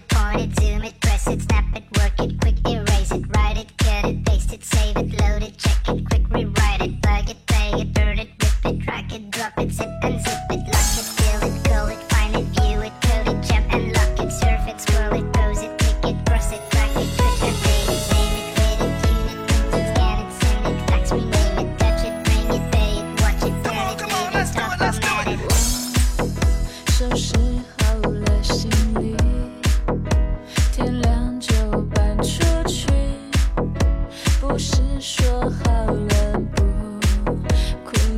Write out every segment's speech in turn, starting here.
point it, zoom it, press it, snap it, work it, quick erase it, write it, cut it, paste it, save it, load it, check it, quick rewrite it, bug it, play it,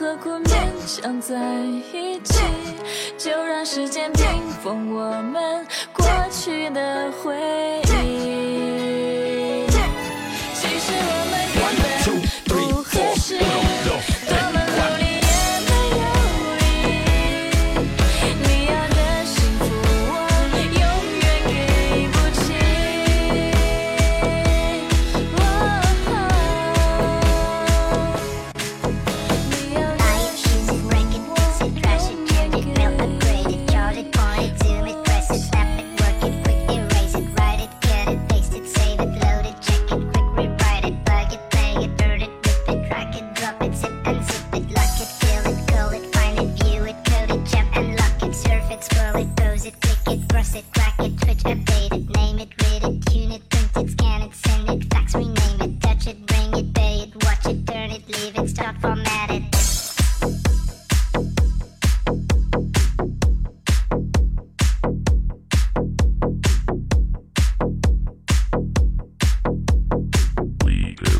何苦勉强在一起？就让时间冰封我们过去的回忆。it, swirl it, pose it, click it, brush it, crack it, twitch, update it, name it, read it,